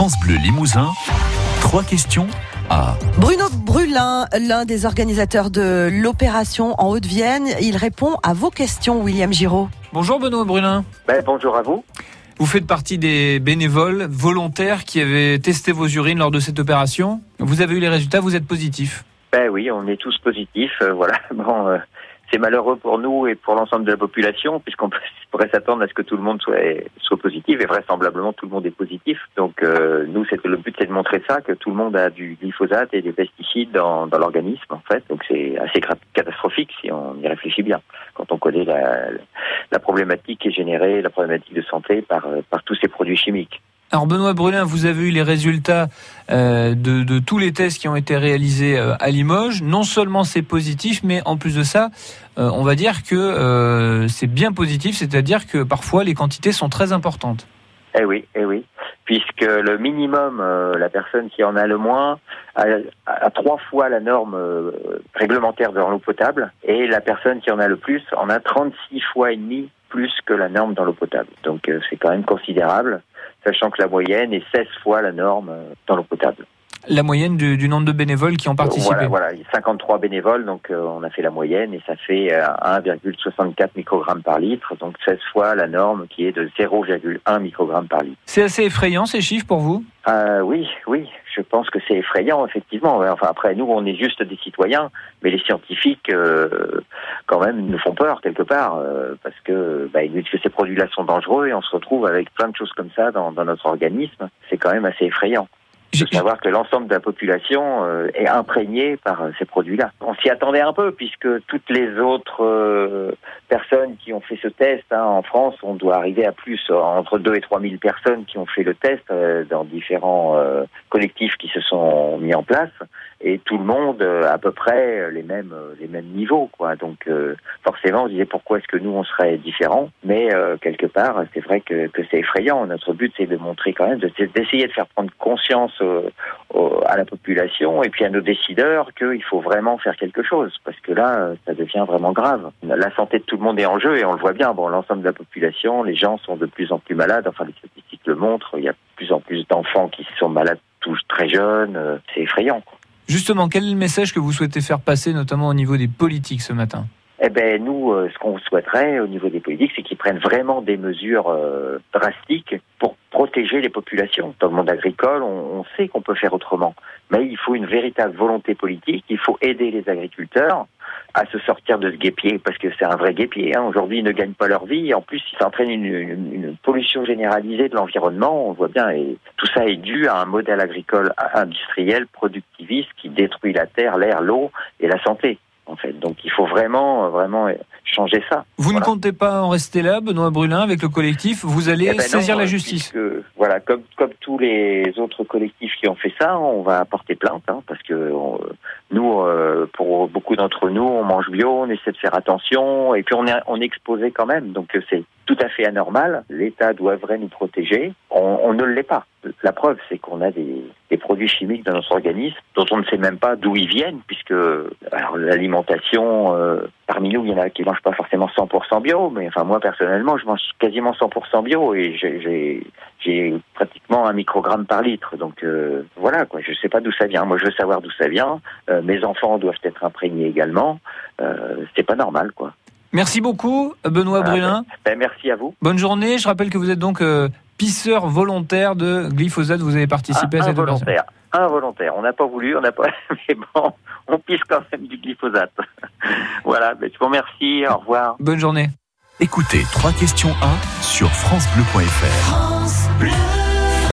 France Bleu Limousin, trois questions à Bruno Brulin, l'un des organisateurs de l'opération en Haute-Vienne, il répond à vos questions, William Giraud. Bonjour Benoît Brulin. Ben, bonjour à vous. Vous faites partie des bénévoles volontaires qui avaient testé vos urines lors de cette opération. Vous avez eu les résultats, vous êtes positif. Ben oui, on est tous positifs. euh, voilà. Bon, euh, c'est malheureux pour nous et pour l'ensemble de la population, puisqu'on pourrait s'attendre à ce que tout le monde soit, soit positif, et vraisemblablement tout le monde est positif. Donc euh, nous, c'est le but, c'est de montrer ça, que tout le monde a du glyphosate et des pesticides dans, l'organisme, en fait. Donc c'est assez catastrophique si on y réfléchit bien, quand on connaît la, la problématique qui est générée, la problématique de santé par, par tous ces produits chimiques. Alors Benoît Brulin, vous avez eu les résultats euh, de, tous les tests qui ont été réalisés euh, à Limoges. Non seulement c'est positif, mais en plus de ça, euh, on va dire que c'est bien positif, c'est-à-dire que parfois les quantités sont très importantes. Eh oui, eh oui. Puisque le minimum, la personne qui en a le moins, a, a trois fois la norme réglementaire dans l'eau potable, et la personne qui en a le plus en a 36 fois et demi plus que la norme dans l'eau potable. Donc c'est quand même considérable, sachant que la moyenne est 16 fois la norme euh, dans l'eau potable. La moyenne du, du nombre de bénévoles qui ont participé. Voilà, voilà, il y a 53 bénévoles, donc euh, on a fait la moyenne et ça fait euh, 1,64 microgrammes par litre, donc 16 fois la norme qui est de 0,1 microgramme par litre. C'est assez effrayant ces chiffres pour vous? Euh, oui, oui, je pense que c'est effrayant, effectivement. Enfin, après, nous, on est juste des citoyens, mais les scientifiques, euh, quand même, nous font peur quelque part, euh, parce que, bah, ils disent que ces produits-là sont dangereux et on se retrouve avec plein de choses comme ça dans, dans notre organisme. C'est quand même assez effrayant De savoir que l'ensemble de la population euh, est imprégnée par euh, ces produits-là. On s'y attendait un peu, puisque toutes les autres euh, personnes qui ont fait ce test hein, en France, on doit arriver à plus, entre 2 et 3 000 personnes qui ont fait le test euh, dans différents euh, collectifs qui se sont mis en place, et tout le monde à peu près les mêmes les mêmes niveaux, quoi. Donc euh, forcément, on se disait pourquoi est-ce que nous on serait différents, mais quelque part, c'est vrai que, que c'est effrayant. Notre but, c'est de montrer quand même, de- d'essayer de faire prendre conscience au- à la population et puis à nos décideurs qu'il faut vraiment faire quelque chose parce que là euh, ça devient vraiment grave. La santé de tout le monde est en jeu et on le voit bien. Bon, l'ensemble de la population, les gens sont de plus en plus malades. Enfin, les statistiques le montrent. Il y a de plus en plus d'enfants qui sont malades tous très jeunes. Euh, C'est effrayant. quoi. Justement, quel est le message que vous souhaitez faire passer, notamment au niveau des politiques ce matin? Eh ben nous, euh, ce qu'on souhaiterait au niveau des politiques, c'est qu'ils prennent vraiment des mesures euh, drastiques pour protéger les populations. Dans le monde agricole, on, sait qu'on peut faire autrement, mais il faut une véritable volonté politique. Il faut aider les agriculteurs à se sortir de ce guépier, parce que c'est un vrai guépier. Hein. Aujourd'hui, ils ne gagnent pas leur vie, en plus, ils entraînent une pollution généralisée de l'environnement. On voit bien, et tout ça est dû à un modèle agricole industriel productiviste qui détruit la terre, l'air, l'eau et la santé. En fait, donc il faut vraiment, vraiment changer ça. Vous Voilà. ne comptez pas en rester là, Benoît Brulin, avec le collectif Vous allez Eh ben non, saisir la euh, justice puisque, voilà, comme comme tous les autres collectifs qui ont fait ça, on va porter plainte hein, parce que on- nous, euh, pour beaucoup d'entre nous, on mange bio, on essaie de faire attention et puis on est on est exposé quand même, donc euh, c'est tout à fait anormal. L'État devrait nous protéger, on, on ne l'est pas. La preuve, c'est qu'on a des, des produits chimiques dans notre organisme dont on ne sait même pas d'où ils viennent, puisque l'alimentation, euh, parmi nous, il y en a qui mangent pas forcément 100% bio, mais enfin moi personnellement, je mange quasiment 100% bio et j'ai- pratiquement un microgramme par litre. Donc euh, voilà, quoi. Je sais pas d'où ça vient. Moi, je veux savoir d'où ça vient. Euh, mes enfants doivent être imprégnés également. Euh, c'est pas normal, quoi. Merci beaucoup, Benoît Voilà. Brulin. Ben, merci à vous. Bonne journée. Je rappelle que vous êtes donc euh, pisseur volontaire de glyphosate. Vous avez participé à Un- cette opération. involontaire. Involontaire. On n'a pas voulu, on n'a pas. Mais bon, on pisse quand même du glyphosate. voilà. Ben, je vous remercie. Au revoir. Bonne journée. Écoutez trois questions 1 sur FranceBleu.fr. France Bleu.